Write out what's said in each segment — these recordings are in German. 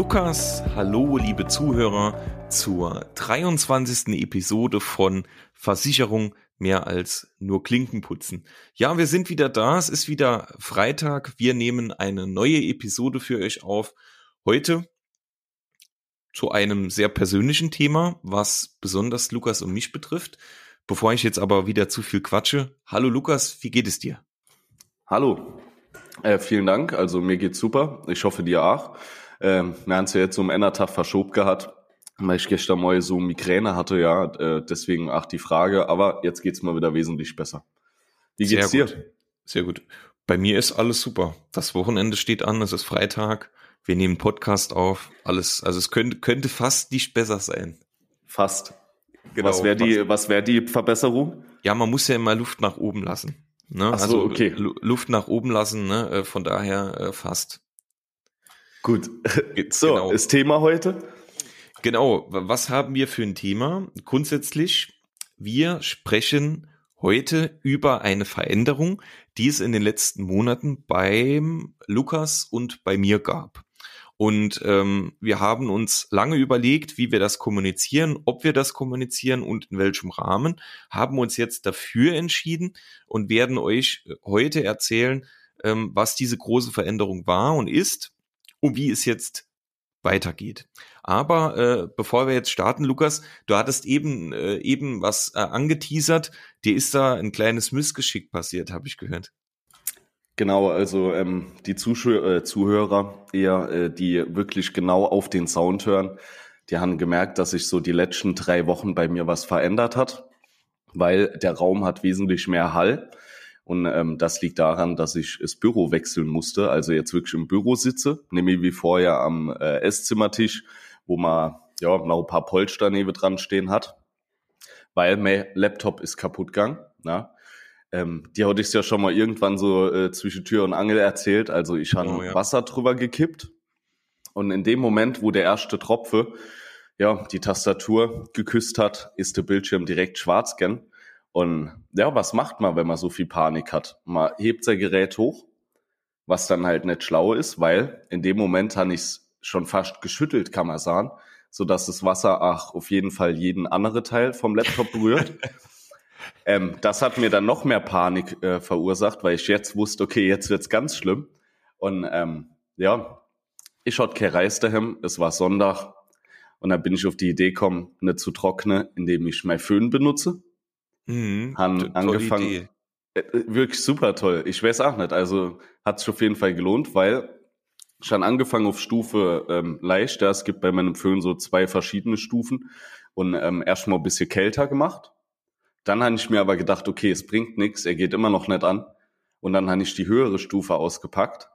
Lukas. Hallo, liebe Zuhörer, zur 23. Episode von Versicherung mehr als nur Klinken putzen. Ja, wir sind wieder da. Es ist wieder Freitag. Wir nehmen eine neue Episode für euch auf. Heute zu einem sehr persönlichen Thema, was besonders Lukas und mich betrifft. Bevor ich jetzt aber wieder zu viel quatsche. Hallo Lukas, wie geht es dir? Hallo, äh, vielen Dank. Also mir geht's super. Ich hoffe dir auch. Ähm, wir haben es ja jetzt um Endertag verschoben gehabt, weil ich gestern mal so Migräne hatte, ja. Äh, deswegen auch die Frage. Aber jetzt geht's mal wieder wesentlich besser. Wie geht's Sehr dir? Gut. Sehr gut. Bei mir ist alles super. Das Wochenende steht an, es ist Freitag. Wir nehmen Podcast auf. Alles, also es könnte, könnte fast nicht besser sein. Fast. Genau. Was wäre die, was wäre die Verbesserung? Ja, man muss ja immer Luft nach oben lassen. Ne? Ach so, also okay. Luft nach oben lassen, ne? Äh, von daher äh, fast. Gut. So, genau. ist Thema heute? Genau. Was haben wir für ein Thema? Grundsätzlich, wir sprechen heute über eine Veränderung, die es in den letzten Monaten beim Lukas und bei mir gab. Und ähm, wir haben uns lange überlegt, wie wir das kommunizieren, ob wir das kommunizieren und in welchem Rahmen, haben uns jetzt dafür entschieden und werden euch heute erzählen, ähm, was diese große Veränderung war und ist und wie es jetzt weitergeht. Aber äh, bevor wir jetzt starten, Lukas, du hattest eben äh, eben was äh, angeteasert. Dir ist da ein kleines Missgeschick passiert, habe ich gehört. Genau, also ähm, die Zuschauer, äh, Zuhörer eher, äh, die wirklich genau auf den Sound hören, die haben gemerkt, dass sich so die letzten drei Wochen bei mir was verändert hat, weil der Raum hat wesentlich mehr Hall. Und ähm, das liegt daran, dass ich das Büro wechseln musste, also jetzt wirklich im Büro sitze, nämlich wie vorher am äh, Esszimmertisch, wo man ja noch ein paar Polster neben dran stehen hat, weil mein Laptop ist kaputt gegangen. Na? Ähm, die hatte ich ja schon mal irgendwann so äh, zwischen Tür und Angel erzählt. Also ich habe oh, ja. Wasser drüber gekippt und in dem Moment, wo der erste Tropfe ja die Tastatur geküsst hat, ist der Bildschirm direkt schwarz gern. Und ja, was macht man, wenn man so viel Panik hat? Man hebt sein Gerät hoch, was dann halt nicht schlau ist, weil in dem Moment habe ich es schon fast geschüttelt, kann man sagen, so dass das Wasser ach auf jeden Fall jeden andere Teil vom Laptop berührt. Ähm, das hat mir dann noch mehr Panik äh, verursacht, weil ich jetzt wusste, okay, jetzt wird's ganz schlimm. Und ähm, ja, ich hatte kein Reis daheim, es war Sonntag und dann bin ich auf die Idee gekommen, nicht zu trocknen, indem ich mein Föhn benutze. Mhm, Han angefangen. Idee. Äh, äh, wirklich super toll. Ich weiß auch nicht. Also hat sich auf jeden Fall gelohnt, weil schon angefangen auf Stufe ähm, leicht. Ja, es gibt bei meinem Föhn so zwei verschiedene Stufen und ähm, erstmal ein bisschen kälter gemacht dann habe ich mir aber gedacht, okay, es bringt nichts, er geht immer noch nicht an. Und dann habe ich die höhere Stufe ausgepackt.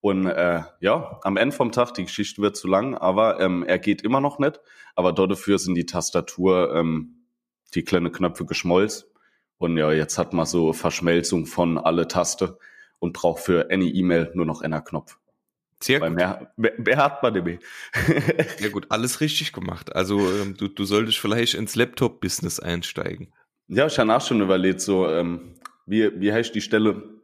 Und äh, ja, am Ende vom Tag, die Geschichte wird zu lang, aber ähm, er geht immer noch nicht. Aber dafür sind die Tastatur, ähm, die kleinen Knöpfe geschmolzen. Und ja, jetzt hat man so Verschmelzung von alle Taste und braucht für any E-Mail nur noch einen Knopf. Sehr Weil gut. Mehr, mehr, mehr hat man mehr. ja gut, alles richtig gemacht. Also ähm, du, du solltest vielleicht ins Laptop-Business einsteigen. Ja, ich habe auch schon überlegt, so, ähm, wie, wie heißt die Stelle,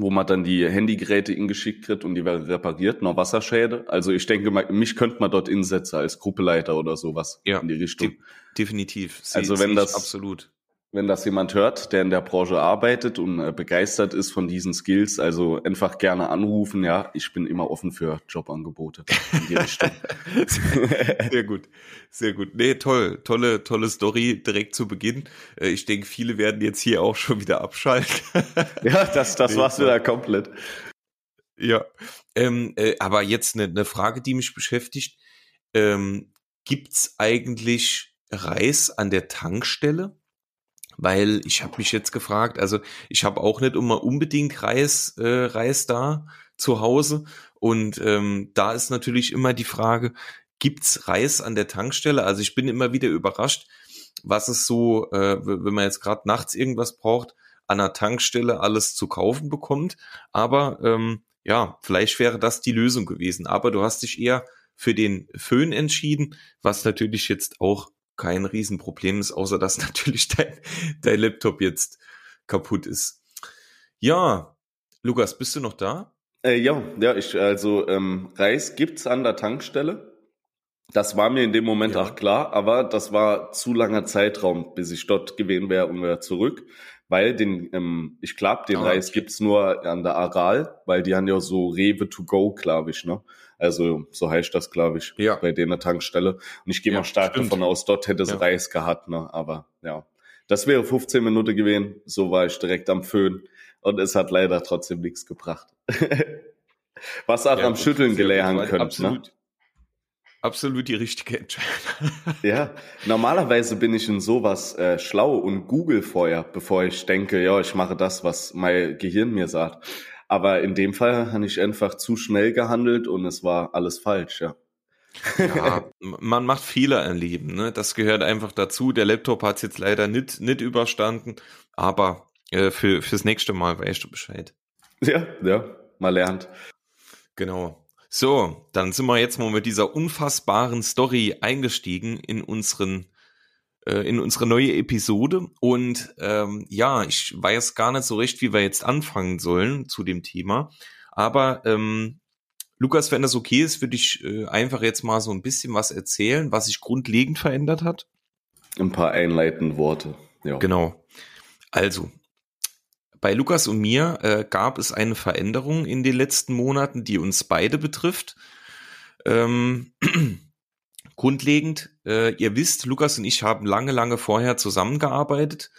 wo man dann die Handygeräte ingeschickt kriegt und die werden repariert, noch Wasserschäde. Also ich denke, mich könnte man dort insetzen als Gruppeleiter oder sowas ja, in die Richtung. De definitiv. Sie, also wenn das absolut wenn das jemand hört, der in der Branche arbeitet und äh, begeistert ist von diesen Skills, also einfach gerne anrufen. Ja, ich bin immer offen für Jobangebote in die Richtung. sehr gut, sehr gut. Nee, toll, tolle, tolle Story direkt zu Beginn. Äh, ich denke, viele werden jetzt hier auch schon wieder abschalten. ja, das, das nee, war's wieder komplett. Ja, ähm, äh, aber jetzt eine, eine Frage, die mich beschäftigt. Ähm, gibt's eigentlich Reis an der Tankstelle? Weil ich habe mich jetzt gefragt, also ich habe auch nicht immer unbedingt Reis, äh, Reis da zu Hause und ähm, da ist natürlich immer die Frage, gibt's Reis an der Tankstelle? Also ich bin immer wieder überrascht, was es so, äh, wenn man jetzt gerade nachts irgendwas braucht, an der Tankstelle alles zu kaufen bekommt. Aber ähm, ja, vielleicht wäre das die Lösung gewesen. Aber du hast dich eher für den Föhn entschieden, was natürlich jetzt auch kein Riesenproblem ist, außer dass natürlich dein, dein Laptop jetzt kaputt ist. Ja, Lukas, bist du noch da? Äh, ja, ja, ich, also ähm, Reis gibt's an der Tankstelle. Das war mir in dem Moment ja. auch klar, aber das war zu langer Zeitraum, bis ich dort gewesen wäre und wieder zurück. Weil den, ähm, ich glaube, den ah, Reis okay. gibt's nur an der Aral, weil die haben ja so Rewe to go, glaube ich, ne? Also so heißt das, glaube ich, ja. bei der Tankstelle. Und ich gehe ja, mal stark stimmt. davon aus, dort hätte es ja. Reis gehabt, ne? Aber ja. Das wäre 15 Minuten gewesen, so war ich direkt am Föhn und es hat leider trotzdem nichts gebracht. Was auch am Schütteln gelernt könnte. Ne? Absolut. Die richtige Entscheidung. ja, normalerweise bin ich in sowas äh, schlau und google vorher, bevor ich denke, ja, ich mache das, was mein Gehirn mir sagt. Aber in dem Fall habe ich einfach zu schnell gehandelt und es war alles falsch, ja. Ja, man macht Fehler im Leben, ne? Das gehört einfach dazu. Der Laptop hat es jetzt leider nicht, nicht überstanden, aber äh, für, fürs nächste Mal weißt du Bescheid. Ja, ja, mal lernt. Genau. So, dann sind wir jetzt mal mit dieser unfassbaren Story eingestiegen in unseren äh, in unsere neue Episode und ähm, ja, ich weiß gar nicht so recht, wie wir jetzt anfangen sollen zu dem Thema, aber ähm, Lukas, wenn das okay ist, würde ich äh, einfach jetzt mal so ein bisschen was erzählen, was sich grundlegend verändert hat. Ein paar einleitende Worte. Ja. Genau. Also, bei Lukas und mir äh, gab es eine Veränderung in den letzten Monaten, die uns beide betrifft. Ähm, grundlegend, äh, ihr wisst, Lukas und ich haben lange, lange vorher zusammengearbeitet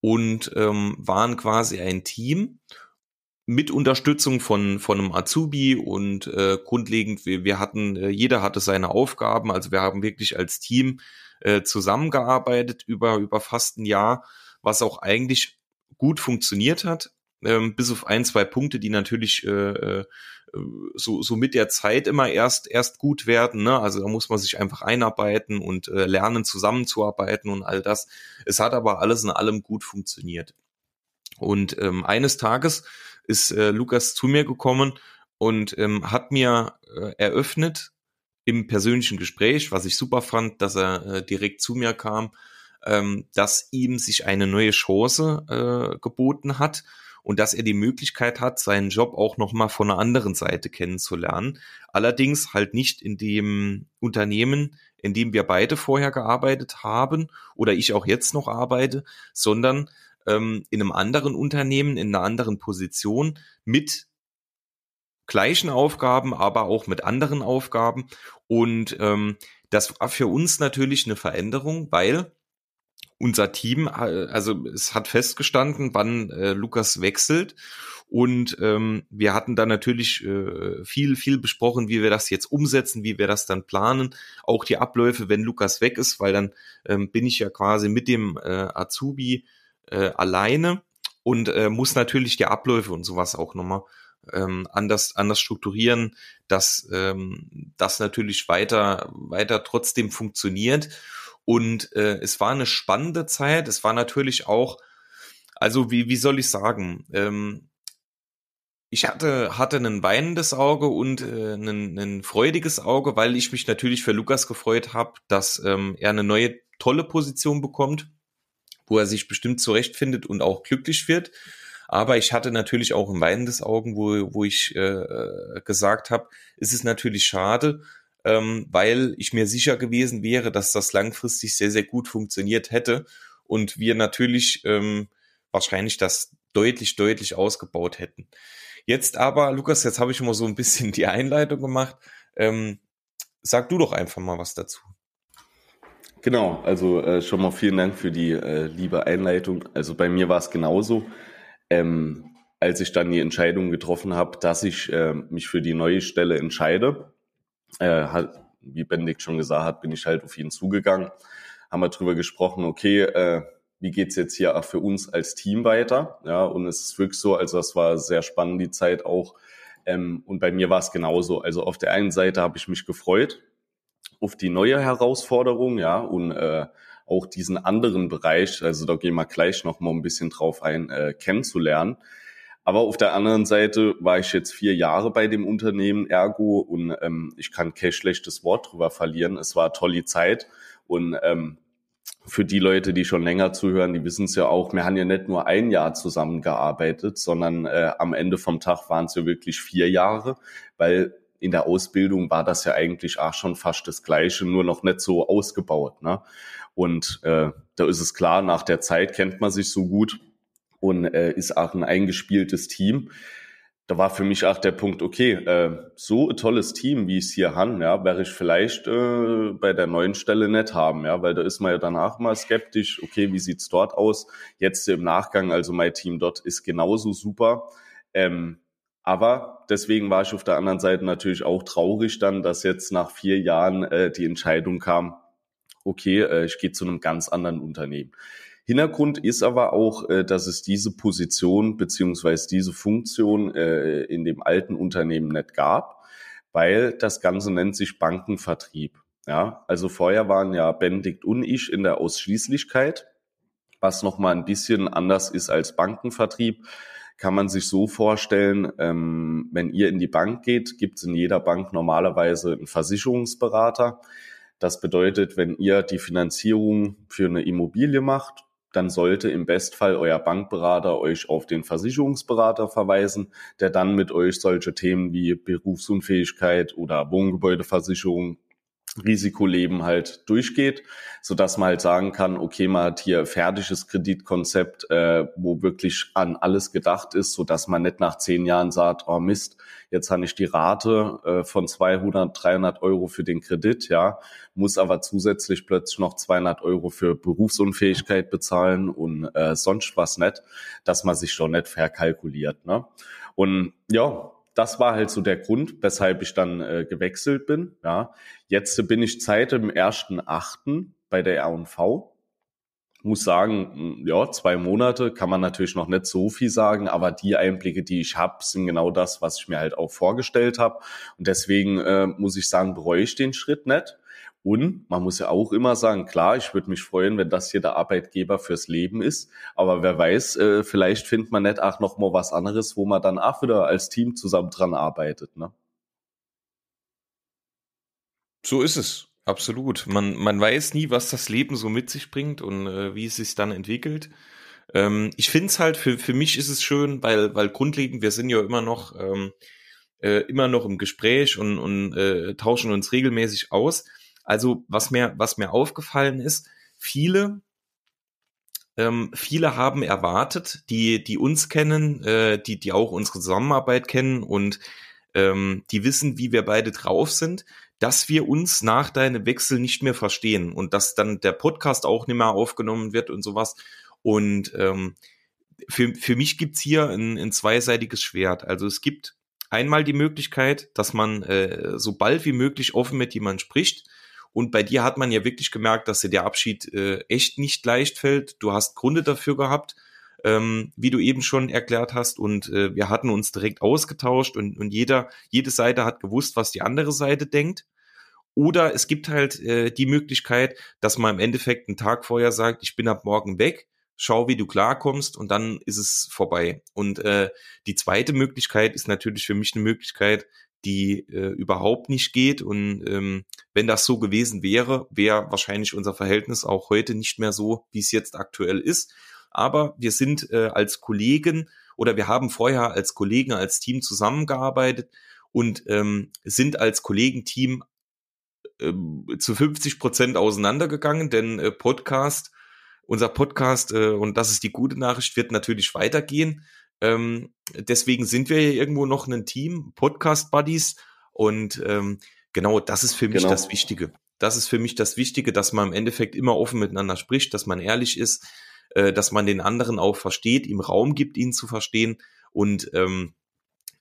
und ähm, waren quasi ein Team mit Unterstützung von, von einem Azubi und äh, grundlegend, wir, wir hatten, äh, jeder hatte seine Aufgaben, also wir haben wirklich als Team äh, zusammengearbeitet über, über fast ein Jahr, was auch eigentlich gut funktioniert hat, ähm, bis auf ein, zwei Punkte, die natürlich äh, äh, so, so mit der Zeit immer erst, erst gut werden. Ne? Also da muss man sich einfach einarbeiten und äh, lernen, zusammenzuarbeiten und all das. Es hat aber alles in allem gut funktioniert. Und ähm, eines Tages ist äh, Lukas zu mir gekommen und ähm, hat mir äh, eröffnet im persönlichen Gespräch, was ich super fand, dass er äh, direkt zu mir kam, ähm, dass ihm sich eine neue Chance äh, geboten hat und dass er die Möglichkeit hat, seinen Job auch nochmal von einer anderen Seite kennenzulernen. Allerdings halt nicht in dem Unternehmen, in dem wir beide vorher gearbeitet haben oder ich auch jetzt noch arbeite, sondern ähm, in einem anderen Unternehmen, in einer anderen Position mit gleichen Aufgaben, aber auch mit anderen Aufgaben. Und ähm, das war für uns natürlich eine Veränderung, weil unser Team, äh, also es hat festgestanden, wann äh, Lukas wechselt. Und ähm, wir hatten dann natürlich äh, viel, viel besprochen, wie wir das jetzt umsetzen, wie wir das dann planen. Auch die Abläufe, wenn Lukas weg ist, weil dann ähm, bin ich ja quasi mit dem äh, Azubi äh, alleine und äh, muss natürlich die Abläufe und sowas auch nochmal ähm, anders, anders strukturieren, dass ähm, das natürlich weiter, weiter trotzdem funktioniert. Und äh, es war eine spannende Zeit. Es war natürlich auch, also wie, wie soll ich sagen, ähm, ich hatte, hatte ein weinendes Auge und äh, ein, ein freudiges Auge, weil ich mich natürlich für Lukas gefreut habe, dass ähm, er eine neue tolle Position bekommt wo er sich bestimmt zurechtfindet und auch glücklich wird. Aber ich hatte natürlich auch ein weinendes Augen, wo, wo ich äh, gesagt habe, es ist natürlich schade, ähm, weil ich mir sicher gewesen wäre, dass das langfristig sehr, sehr gut funktioniert hätte und wir natürlich ähm, wahrscheinlich das deutlich, deutlich ausgebaut hätten. Jetzt aber, Lukas, jetzt habe ich mal so ein bisschen die Einleitung gemacht. Ähm, sag du doch einfach mal was dazu. Genau, also äh, schon mal vielen Dank für die äh, liebe Einleitung. Also bei mir war es genauso. Ähm, als ich dann die Entscheidung getroffen habe, dass ich äh, mich für die neue Stelle entscheide, äh, hat, wie Benedikt schon gesagt hat, bin ich halt auf ihn zugegangen, haben wir drüber gesprochen, okay, äh, wie geht's jetzt hier für uns als Team weiter? Ja, und es ist wirklich so, also es war sehr spannend die Zeit auch. Ähm, und bei mir war es genauso. Also auf der einen Seite habe ich mich gefreut, auf die neue Herausforderung, ja, und äh, auch diesen anderen Bereich, also da gehen wir gleich noch mal ein bisschen drauf ein, äh, kennenzulernen. Aber auf der anderen Seite war ich jetzt vier Jahre bei dem Unternehmen Ergo und ähm, ich kann kein schlechtes Wort drüber verlieren. Es war tolle Zeit und ähm, für die Leute, die schon länger zuhören, die wissen es ja auch, wir haben ja nicht nur ein Jahr zusammengearbeitet, sondern äh, am Ende vom Tag waren es ja wirklich vier Jahre, weil in der Ausbildung war das ja eigentlich auch schon fast das Gleiche, nur noch nicht so ausgebaut. Ne? Und äh, da ist es klar, nach der Zeit kennt man sich so gut und äh, ist auch ein eingespieltes Team da war für mich auch der Punkt, okay, äh, so ein tolles Team, wie es hier haben, ja, wäre ich vielleicht äh, bei der neuen Stelle nicht haben, ja, weil da ist man ja danach mal skeptisch, okay, wie sieht's dort aus? Jetzt im Nachgang, also mein Team dort ist genauso super. Ähm, aber deswegen war ich auf der anderen Seite natürlich auch traurig dann, dass jetzt nach vier Jahren äh, die Entscheidung kam, okay, äh, ich gehe zu einem ganz anderen Unternehmen. Hintergrund ist aber auch, äh, dass es diese Position beziehungsweise diese Funktion äh, in dem alten Unternehmen nicht gab, weil das Ganze nennt sich Bankenvertrieb. Ja, also vorher waren ja Benedikt und ich in der Ausschließlichkeit, was nochmal ein bisschen anders ist als Bankenvertrieb kann man sich so vorstellen, ähm, wenn ihr in die Bank geht, gibt es in jeder Bank normalerweise einen Versicherungsberater. Das bedeutet, wenn ihr die Finanzierung für eine Immobilie macht dann sollte im Bestfall euer Bankberater euch auf den Versicherungsberater verweisen, der dann mit euch solche Themen wie Berufsunfähigkeit oder Wohngebäudeversicherung Risikoleben halt durchgeht, so dass man halt sagen kann, okay, man hat hier fertiges Kreditkonzept, äh, wo wirklich an alles gedacht ist, so dass man nicht nach zehn Jahren sagt, oh Mist, jetzt habe ich die Rate äh, von 200, 300 Euro für den Kredit, ja, muss aber zusätzlich plötzlich noch 200 Euro für Berufsunfähigkeit bezahlen und äh, sonst was nicht, dass man sich schon nicht verkalkuliert, ne? Und ja, das war halt so der Grund, weshalb ich dann äh, gewechselt bin. Ja, jetzt bin ich Zeit im ersten Achten bei der R&V. Muss sagen, hm, ja, zwei Monate kann man natürlich noch nicht so viel sagen, aber die Einblicke, die ich habe, sind genau das, was ich mir halt auch vorgestellt habe. Und deswegen äh, muss ich sagen, bereue ich den Schritt nicht. Und man muss ja auch immer sagen, klar, ich würde mich freuen, wenn das hier der Arbeitgeber fürs Leben ist. Aber wer weiß, äh, vielleicht findet man nicht auch noch mal was anderes, wo man dann auch wieder als Team zusammen dran arbeitet. Ne? So ist es. Absolut. Man, man weiß nie, was das Leben so mit sich bringt und äh, wie es sich dann entwickelt. Ähm, ich finde es halt, für, für mich ist es schön, weil, weil grundlegend, wir sind ja immer noch, ähm, äh, immer noch im Gespräch und, und äh, tauschen uns regelmäßig aus. Also was mir, was mir aufgefallen ist, viele, ähm, viele haben erwartet, die, die uns kennen, äh, die, die auch unsere Zusammenarbeit kennen und ähm, die wissen, wie wir beide drauf sind, dass wir uns nach deinem Wechsel nicht mehr verstehen und dass dann der Podcast auch nicht mehr aufgenommen wird und sowas. Und ähm, für, für mich gibt's hier ein, ein zweiseitiges Schwert. Also es gibt einmal die Möglichkeit, dass man äh, so bald wie möglich offen mit jemandem spricht und bei dir hat man ja wirklich gemerkt, dass dir der Abschied äh, echt nicht leicht fällt. Du hast Gründe dafür gehabt, ähm, wie du eben schon erklärt hast. Und äh, wir hatten uns direkt ausgetauscht und, und jeder, jede Seite hat gewusst, was die andere Seite denkt. Oder es gibt halt äh, die Möglichkeit, dass man im Endeffekt einen Tag vorher sagt, ich bin ab morgen weg, schau, wie du klarkommst und dann ist es vorbei. Und äh, die zweite Möglichkeit ist natürlich für mich eine Möglichkeit, die äh, überhaupt nicht geht. Und ähm, wenn das so gewesen wäre, wäre wahrscheinlich unser Verhältnis auch heute nicht mehr so, wie es jetzt aktuell ist. Aber wir sind äh, als Kollegen oder wir haben vorher als Kollegen, als Team zusammengearbeitet und ähm, sind als Kollegenteam äh, zu 50 Prozent auseinandergegangen, denn äh, Podcast, unser Podcast, äh, und das ist die gute Nachricht, wird natürlich weitergehen. Ähm, deswegen sind wir hier irgendwo noch ein Team, Podcast-Buddies. Und ähm, genau das ist für mich genau. das Wichtige. Das ist für mich das Wichtige, dass man im Endeffekt immer offen miteinander spricht, dass man ehrlich ist, äh, dass man den anderen auch versteht, ihm Raum gibt, ihn zu verstehen. Und ähm,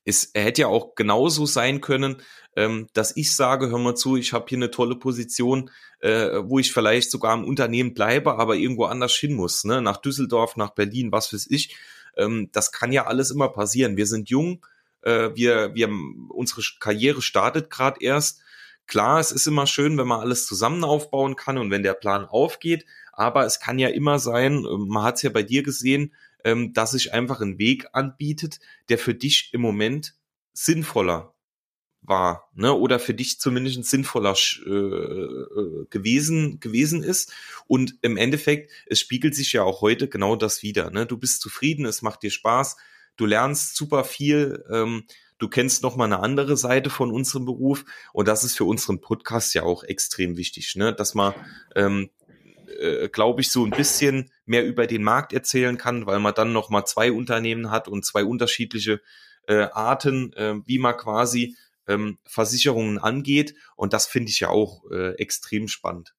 es hätte ja auch genauso sein können, ähm, dass ich sage, hör mal zu, ich habe hier eine tolle Position, äh, wo ich vielleicht sogar im Unternehmen bleibe, aber irgendwo anders hin muss, ne? nach Düsseldorf, nach Berlin, was weiß ich. Ähm, das kann ja alles immer passieren. Wir sind jung, äh, wir, wir, unsere Karriere startet gerade erst. Klar, es ist immer schön, wenn man alles zusammen aufbauen kann und wenn der Plan aufgeht, aber es kann ja immer sein, äh, man hat es ja bei dir gesehen, ähm, dass sich einfach ein Weg anbietet, der für dich im Moment sinnvoller war, ne? Oder für dich zumindest sinnvoller äh, äh, gewesen gewesen ist. Und im Endeffekt, es spiegelt sich ja auch heute genau das wieder. Ne? Du bist zufrieden, es macht dir Spaß, du lernst super viel, ähm, Du kennst noch mal eine andere Seite von unserem Beruf und das ist für unseren Podcast ja auch extrem wichtig, ne? dass man, ähm, äh, glaube ich, so ein bisschen mehr über den Markt erzählen kann, weil man dann noch mal zwei Unternehmen hat und zwei unterschiedliche äh, Arten, äh, wie man quasi ähm, Versicherungen angeht und das finde ich ja auch äh, extrem spannend.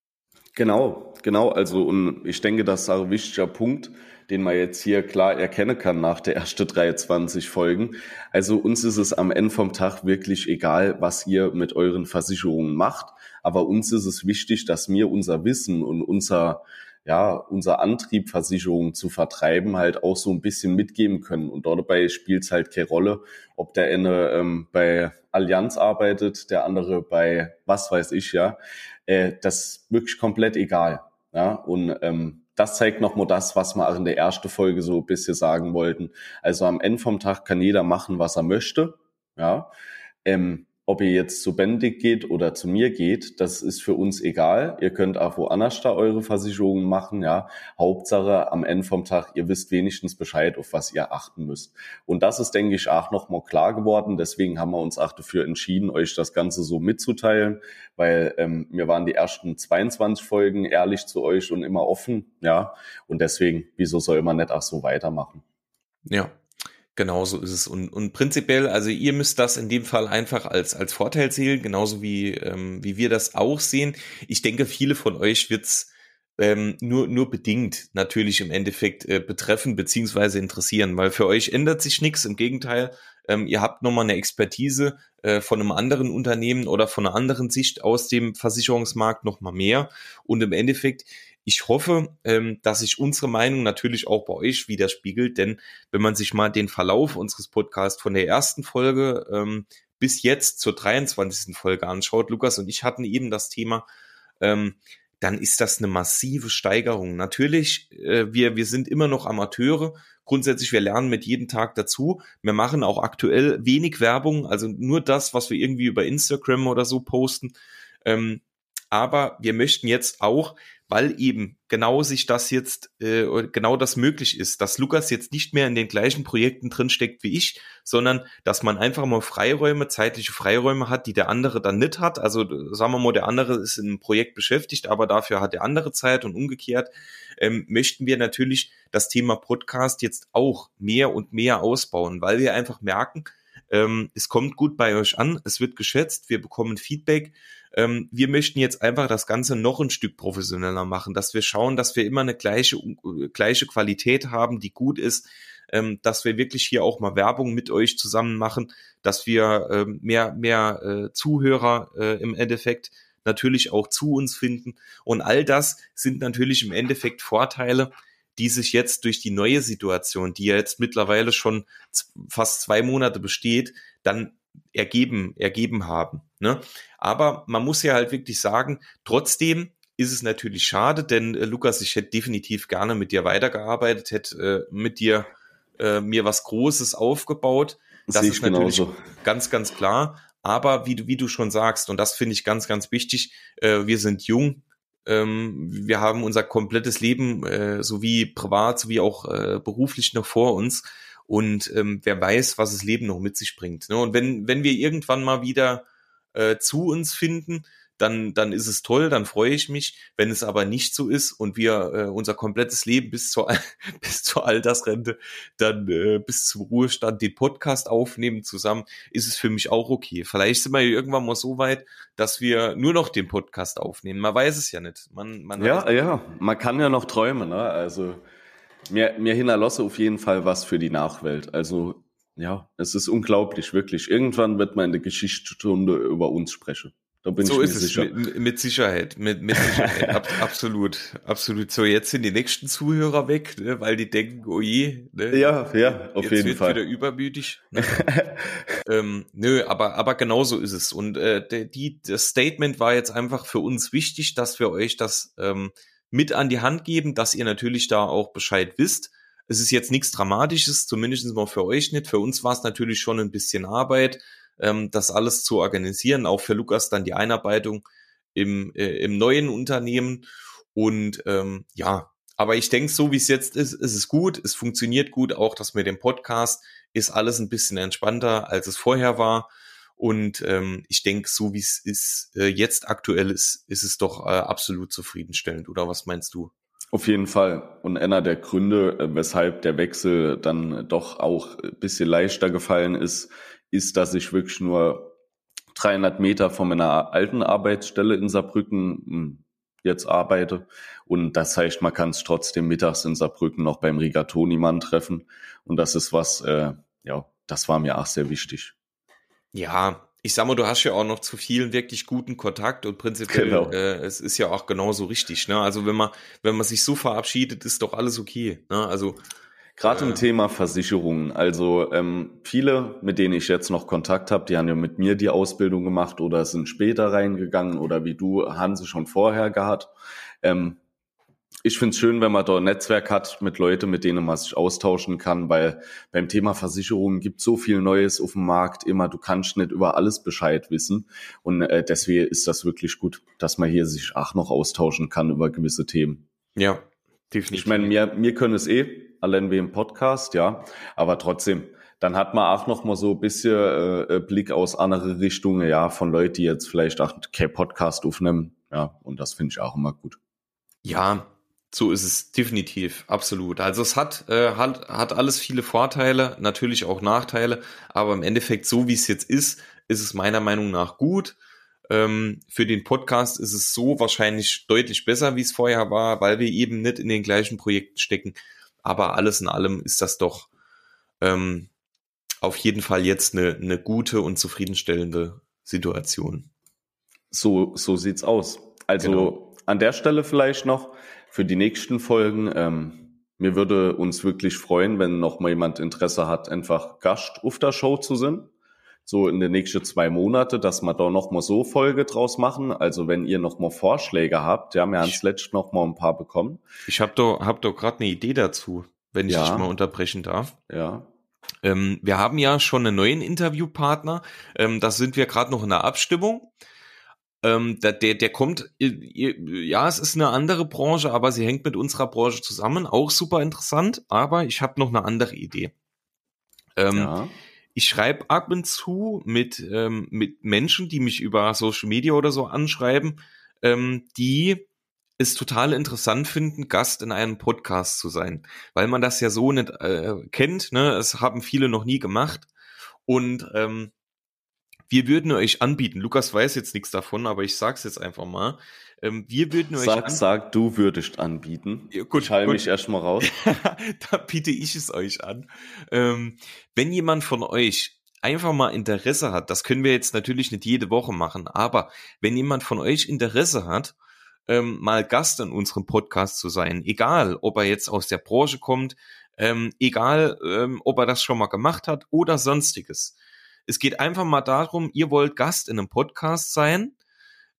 Genau, genau. Also und ich denke, das ist ein wichtiger Punkt den man jetzt hier klar erkennen kann nach der ersten 23 Folgen. Also uns ist es am Ende vom Tag wirklich egal, was ihr mit euren Versicherungen macht. Aber uns ist es wichtig, dass wir unser Wissen und unser ja, unser Antrieb, Versicherungen zu vertreiben, halt auch so ein bisschen mitgeben können. Und dabei spielt es halt keine Rolle, ob der eine ähm, bei Allianz arbeitet, der andere bei was weiß ich, ja. Äh, das ist wirklich komplett egal. Ja, und ähm, das zeigt nochmal das, was wir auch in der ersten Folge so ein bisschen sagen wollten. Also am Ende vom Tag kann jeder machen, was er möchte. Ja. Ähm, ob ihr jetzt zu Bendig geht oder zu mir geht, das ist für uns egal. Ihr könnt auch woanders da eure Versicherungen machen, ja. Hauptsache am Ende vom Tag, ihr wisst wenigstens Bescheid, auf was ihr achten müsst. Und das ist, denke ich, auch nochmal klar geworden. Deswegen haben wir uns auch dafür entschieden, euch das Ganze so mitzuteilen, weil ähm, wir waren die ersten 22 Folgen ehrlich zu euch und immer offen, ja. Und deswegen, wieso soll man nicht auch so weitermachen? Ja, Genau so ist es. Und, und prinzipiell, also ihr müsst das in dem Fall einfach als, als Vorteil sehen, genauso wie, ähm, wie wir das auch sehen. Ich denke, viele von euch wird's ähm, nur, nur bedingt natürlich im Endeffekt äh, betreffen beziehungsweise interessieren, weil für euch ändert sich nichts. Im Gegenteil, ähm, ihr habt nochmal eine Expertise äh, von einem anderen Unternehmen oder von einer anderen Sicht aus dem Versicherungsmarkt nochmal mehr. Und im Endeffekt, ich hoffe, ähm, dass sich unsere Meinung natürlich auch bei euch widerspiegelt, denn wenn man sich mal den Verlauf unseres Podcasts von der ersten Folge ähm, bis jetzt zur 23. Folge anschaut, Lukas und ich hatten eben das Thema, ähm, dann ist das eine massive Steigerung. Natürlich, äh, wir, wir sind immer noch Amateure. Grundsätzlich, wir lernen mit jedem Tag dazu. Wir machen auch aktuell wenig Werbung, also nur das, was wir irgendwie über Instagram oder so posten. Ähm, aber wir möchten jetzt auch weil eben genau sich das jetzt, äh, genau das möglich ist, dass Lukas jetzt nicht mehr in den gleichen Projekten drinsteckt wie ich, sondern dass man einfach mal Freiräume, zeitliche Freiräume hat, die der andere dann nicht hat. Also sagen wir mal, der andere ist in einem Projekt beschäftigt, aber dafür hat der andere Zeit und umgekehrt ähm, möchten wir natürlich das Thema Podcast jetzt auch mehr und mehr ausbauen, weil wir einfach merken, ähm, es kommt gut bei euch an, es wird geschätzt, wir bekommen Feedback ähm, wir möchten jetzt einfach das Ganze noch ein Stück professioneller machen, dass wir schauen, dass wir immer eine gleiche, gleiche Qualität haben, die gut ist, ähm, dass wir wirklich hier auch mal Werbung mit euch zusammen machen, dass wir ähm, mehr, mehr äh, Zuhörer äh, im Endeffekt natürlich auch zu uns finden. Und all das sind natürlich im Endeffekt Vorteile, die sich jetzt durch die neue Situation, die ja jetzt mittlerweile schon fast zwei Monate besteht, dann ergeben, ergeben haben. Ne? Aber man muss ja halt wirklich sagen, trotzdem ist es natürlich schade, denn äh, Lukas, ich hätte definitiv gerne mit dir weitergearbeitet, hätte äh, mit dir äh, mir was Großes aufgebaut. Das, das ist natürlich genauso. ganz, ganz klar. Aber wie du, wie du schon sagst, und das finde ich ganz, ganz wichtig, äh, wir sind jung, ähm, wir haben unser komplettes Leben, äh, sowie privat, sowie auch äh, beruflich noch vor uns. Und ähm, wer weiß, was das Leben noch mit sich bringt. Ne? Und wenn, wenn wir irgendwann mal wieder äh, zu uns finden, dann, dann ist es toll, dann freue ich mich. Wenn es aber nicht so ist und wir äh, unser komplettes Leben bis zur, bis zur Altersrente, dann äh, bis zum Ruhestand den Podcast aufnehmen zusammen, ist es für mich auch okay. Vielleicht sind wir irgendwann mal so weit, dass wir nur noch den Podcast aufnehmen. Man weiß es ja nicht. Man, man ja, ja, man kann ja noch träumen. Ne? Also mir, mir hinterlasse auf jeden Fall was für die Nachwelt. Also ja, es ist unglaublich, wirklich. Irgendwann wird man in der Geschichtsstunde über uns sprechen. Da bin so ich mir ist sicher. es mit, mit Sicherheit, mit, mit Sicherheit, Ab, absolut, absolut. So jetzt sind die nächsten Zuhörer weg, ne, weil die denken, oh je, ne, ja, ja, auf jeden wird Fall. wieder übermütig. Ne? ähm, nö, aber aber genau so ist es. Und äh, die das Statement war jetzt einfach für uns wichtig, dass wir euch das ähm, mit an die Hand geben, dass ihr natürlich da auch Bescheid wisst. Es ist jetzt nichts Dramatisches, zumindest mal für euch nicht. Für uns war es natürlich schon ein bisschen Arbeit, ähm, das alles zu organisieren. Auch für Lukas dann die Einarbeitung im, äh, im neuen Unternehmen. Und ähm, ja, aber ich denke, so wie es jetzt ist, ist es gut. Es funktioniert gut. Auch das mit dem Podcast ist alles ein bisschen entspannter, als es vorher war. Und ähm, ich denke, so wie es ist, äh, jetzt aktuell ist, ist es doch äh, absolut zufriedenstellend. Oder was meinst du? Auf jeden Fall. Und einer der Gründe, äh, weshalb der Wechsel dann doch auch ein bisschen leichter gefallen ist, ist, dass ich wirklich nur 300 Meter von meiner alten Arbeitsstelle in Saarbrücken hm, jetzt arbeite. Und das heißt, man kann es trotzdem mittags in Saarbrücken noch beim Rigatoni-Mann treffen. Und das ist was, äh, ja, das war mir auch sehr wichtig. Ja, ich sag mal, du hast ja auch noch zu vielen wirklich guten Kontakt und prinzipiell, genau. äh, es ist ja auch genauso richtig. Ne? Also wenn man, wenn man sich so verabschiedet, ist doch alles okay. Ne? Also Gerade im äh, Thema Versicherungen. Also ähm, viele, mit denen ich jetzt noch Kontakt habe, die haben ja mit mir die Ausbildung gemacht oder sind später reingegangen oder wie du, Hanse schon vorher gehabt. Ähm, ich finde es schön, wenn man da ein Netzwerk hat mit Leuten, mit denen man sich austauschen kann, weil beim Thema Versicherungen gibt so viel Neues auf dem Markt immer. Du kannst nicht über alles Bescheid wissen. Und äh, deswegen ist das wirklich gut, dass man hier sich auch noch austauschen kann über gewisse Themen. Ja, definitiv. Ich meine, mir, mir können es eh, allein wie im Podcast, ja. Aber trotzdem, dann hat man auch noch mal so ein bisschen äh, Blick aus andere Richtungen, ja, von Leuten, die jetzt vielleicht auch kein Podcast aufnehmen. Ja, und das finde ich auch immer gut. Ja, so ist es definitiv, absolut. Also es hat, äh, hat, hat alles viele Vorteile, natürlich auch Nachteile, aber im Endeffekt, so wie es jetzt ist, ist es meiner Meinung nach gut. Ähm, für den Podcast ist es so wahrscheinlich deutlich besser, wie es vorher war, weil wir eben nicht in den gleichen Projekten stecken. Aber alles in allem ist das doch ähm, auf jeden Fall jetzt eine, eine gute und zufriedenstellende Situation. So, so sieht's aus. Also genau. an der Stelle vielleicht noch, für die nächsten Folgen. Ähm, mir würde uns wirklich freuen, wenn noch mal jemand Interesse hat, einfach Gast auf der Show zu sein. So in den nächsten zwei Monate, dass wir da noch mal so Folge draus machen. Also wenn ihr noch mal Vorschläge habt, ja, wir haben zuletzt noch mal ein paar bekommen. Ich habe doch, hab doch gerade eine Idee dazu, wenn ich ja. dich mal unterbrechen darf. Ja. Ähm, wir haben ja schon einen neuen Interviewpartner. Ähm, da sind wir gerade noch in der Abstimmung. Ähm, der, der, der kommt, ja, es ist eine andere Branche, aber sie hängt mit unserer Branche zusammen. Auch super interessant, aber ich habe noch eine andere Idee. Ähm, ja. Ich schreibe ab und zu mit, ähm, mit Menschen, die mich über Social Media oder so anschreiben, ähm, die es total interessant finden, Gast in einem Podcast zu sein, weil man das ja so nicht äh, kennt. Ne? Es haben viele noch nie gemacht. Und ähm, wir würden euch anbieten, Lukas weiß jetzt nichts davon, aber ich sag's jetzt einfach mal. Ähm, wir würden euch sag, anbieten. Sag, du würdest anbieten. Ja, gut, ich halte mich erstmal raus. da biete ich es euch an. Ähm, wenn jemand von euch einfach mal Interesse hat, das können wir jetzt natürlich nicht jede Woche machen, aber wenn jemand von euch Interesse hat, ähm, mal Gast in unserem Podcast zu sein, egal ob er jetzt aus der Branche kommt, ähm, egal ähm, ob er das schon mal gemacht hat oder sonstiges, es geht einfach mal darum, ihr wollt Gast in einem Podcast sein,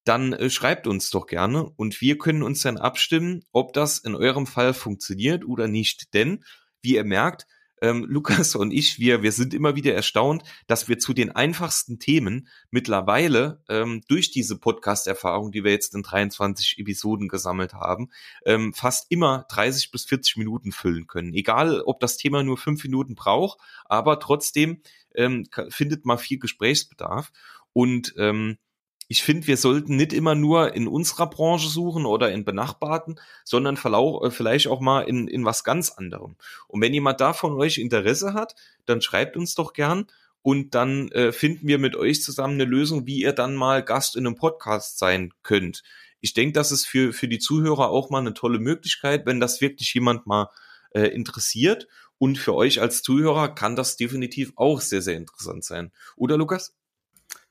dann äh, schreibt uns doch gerne und wir können uns dann abstimmen, ob das in eurem Fall funktioniert oder nicht. Denn, wie ihr merkt, ähm, Lukas und ich, wir, wir sind immer wieder erstaunt, dass wir zu den einfachsten Themen mittlerweile ähm, durch diese Podcast-Erfahrung, die wir jetzt in 23 Episoden gesammelt haben, ähm, fast immer 30 bis 40 Minuten füllen können. Egal, ob das Thema nur fünf Minuten braucht, aber trotzdem ähm, findet man viel Gesprächsbedarf. Und ähm, ich finde, wir sollten nicht immer nur in unserer Branche suchen oder in benachbarten, sondern äh, vielleicht auch mal in, in was ganz anderem. Und wenn jemand da von euch Interesse hat, dann schreibt uns doch gern und dann äh, finden wir mit euch zusammen eine Lösung, wie ihr dann mal Gast in einem Podcast sein könnt. Ich denke, das ist für, für die Zuhörer auch mal eine tolle Möglichkeit, wenn das wirklich jemand mal äh, interessiert. Und für euch als Zuhörer kann das definitiv auch sehr, sehr interessant sein. Oder Lukas?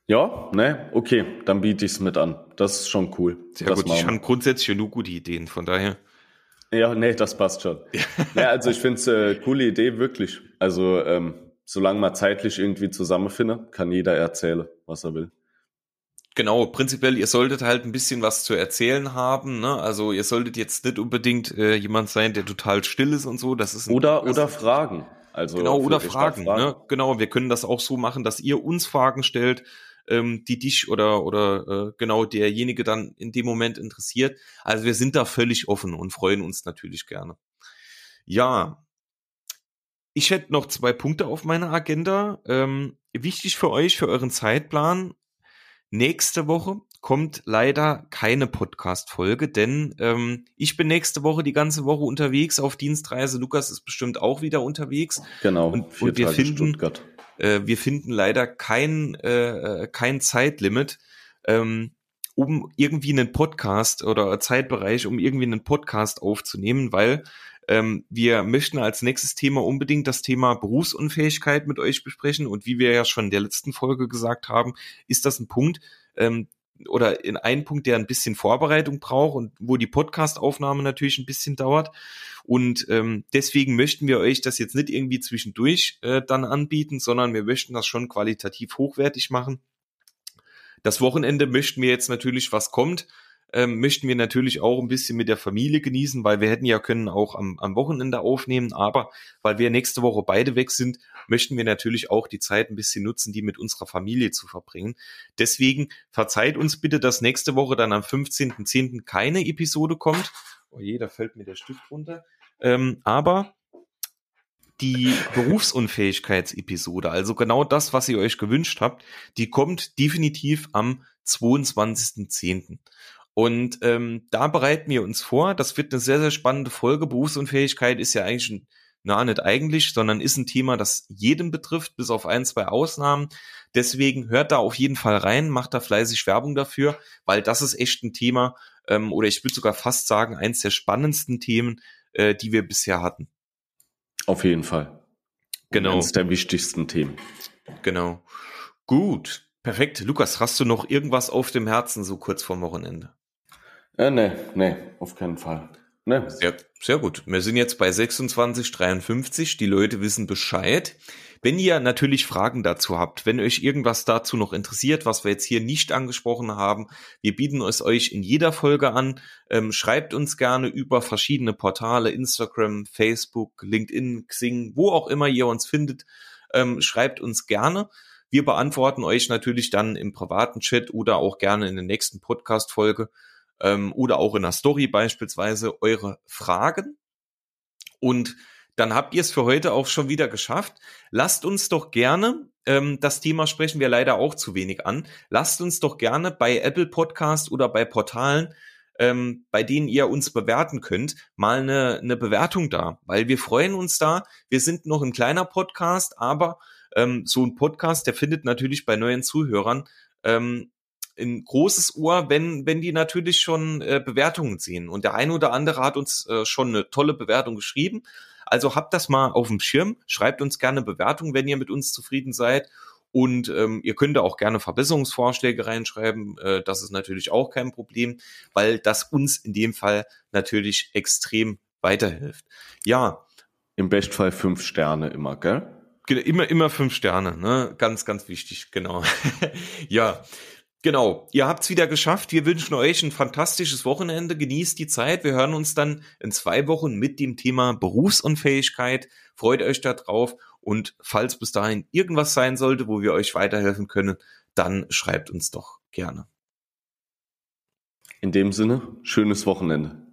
Ja, ne, okay, dann biete ich es mit an. Das ist schon cool. Sehr gut, ich habe grundsätzlich nur gute Ideen, von daher. Ja, nee, das passt schon. ja, also ich finde es äh, coole Idee, wirklich. Also ähm, solange man zeitlich irgendwie zusammenfindet, kann jeder erzählen, was er will. Genau, prinzipiell, ihr solltet halt ein bisschen was zu erzählen haben. Ne? Also ihr solltet jetzt nicht unbedingt äh, jemand sein, der total still ist und so. Das ist oder oder Fragen. Also genau oder Fragen. Fragen. Ne? Genau, wir können das auch so machen, dass ihr uns Fragen stellt ähm, die dich oder, oder äh, genau derjenige dann in dem Moment interessiert. Also wir sind da völlig offen und freuen uns natürlich gerne. Ja, ich hätte noch zwei Punkte auf meiner Agenda. Ähm, wichtig für euch, für euren Zeitplan. Nächste Woche kommt leider keine Podcast-Folge, denn ähm, ich bin nächste Woche die ganze Woche unterwegs auf Dienstreise. Lukas ist bestimmt auch wieder unterwegs. Genau. Und, und wir finden, äh, wir finden leider kein äh, äh, kein Zeitlimit, ähm, um irgendwie einen Podcast oder Zeitbereich, um irgendwie einen Podcast aufzunehmen, weil ähm, wir möchten als nächstes Thema unbedingt das Thema Berufsunfähigkeit mit euch besprechen. Und wie wir ja schon in der letzten Folge gesagt haben, ist das ein Punkt, ähm, oder in einen Punkt, der ein bisschen Vorbereitung braucht und wo die Podcast-Aufnahme natürlich ein bisschen dauert. Und ähm, deswegen möchten wir euch das jetzt nicht irgendwie zwischendurch äh, dann anbieten, sondern wir möchten das schon qualitativ hochwertig machen. Das Wochenende möchten wir jetzt natürlich, was kommt, ähm, möchten wir natürlich auch ein bisschen mit der Familie genießen, weil wir hätten ja können auch am, am Wochenende aufnehmen, aber weil wir nächste Woche beide weg sind, möchten wir natürlich auch die Zeit ein bisschen nutzen, die mit unserer Familie zu verbringen. Deswegen verzeiht uns bitte, dass nächste Woche dann am 15.10. keine Episode kommt. Oh je, da fällt mir der Stift runter. Ähm, aber die Berufsunfähigkeitsepisode, also genau das, was ihr euch gewünscht habt, die kommt definitiv am 22.10. Und ähm, da bereiten wir uns vor. Das wird eine sehr, sehr spannende Folge. Berufsunfähigkeit ist ja eigentlich ein, na, nicht eigentlich, sondern ist ein Thema, das jeden betrifft, bis auf ein, zwei Ausnahmen. Deswegen hört da auf jeden Fall rein, macht da fleißig Werbung dafür, weil das ist echt ein Thema, ähm, oder ich würde sogar fast sagen, eins der spannendsten Themen, äh, die wir bisher hatten. Auf jeden Fall. Genau. Eines der wichtigsten Themen. Genau. Gut. Perfekt. Lukas, hast du noch irgendwas auf dem Herzen so kurz vorm Wochenende? Äh, nee, nee, auf keinen Fall. Nee. Sehr, sehr gut. Wir sind jetzt bei 26,53. Die Leute wissen Bescheid. Wenn ihr natürlich Fragen dazu habt, wenn euch irgendwas dazu noch interessiert, was wir jetzt hier nicht angesprochen haben, wir bieten es euch in jeder Folge an. Ähm, schreibt uns gerne über verschiedene Portale, Instagram, Facebook, LinkedIn, Xing, wo auch immer ihr uns findet. Ähm, schreibt uns gerne. Wir beantworten euch natürlich dann im privaten Chat oder auch gerne in der nächsten Podcast-Folge ähm, oder auch in der Story beispielsweise eure Fragen. Und dann habt ihr es für heute auch schon wieder geschafft. Lasst uns doch gerne, ähm, das Thema sprechen wir leider auch zu wenig an, lasst uns doch gerne bei Apple Podcast oder bei Portalen, ähm, bei denen ihr uns bewerten könnt, mal eine, eine Bewertung da, weil wir freuen uns da. Wir sind noch ein kleiner Podcast, aber ähm, so ein Podcast, der findet natürlich bei neuen Zuhörern ähm, ein großes Ohr, wenn, wenn die natürlich schon äh, Bewertungen sehen. Und der eine oder andere hat uns äh, schon eine tolle Bewertung geschrieben. Also habt das mal auf dem Schirm, schreibt uns gerne Bewertungen, wenn ihr mit uns zufrieden seid. Und ähm, ihr könnt da auch gerne Verbesserungsvorschläge reinschreiben. Äh, das ist natürlich auch kein Problem, weil das uns in dem Fall natürlich extrem weiterhilft. Ja. Im Bestfall fünf Sterne immer, gell? Immer, immer fünf Sterne, ne? Ganz, ganz wichtig, genau. ja. Genau, ihr habt's wieder geschafft. Wir wünschen euch ein fantastisches Wochenende. Genießt die Zeit. Wir hören uns dann in zwei Wochen mit dem Thema Berufsunfähigkeit. Freut euch da drauf. Und falls bis dahin irgendwas sein sollte, wo wir euch weiterhelfen können, dann schreibt uns doch gerne. In dem Sinne, schönes Wochenende.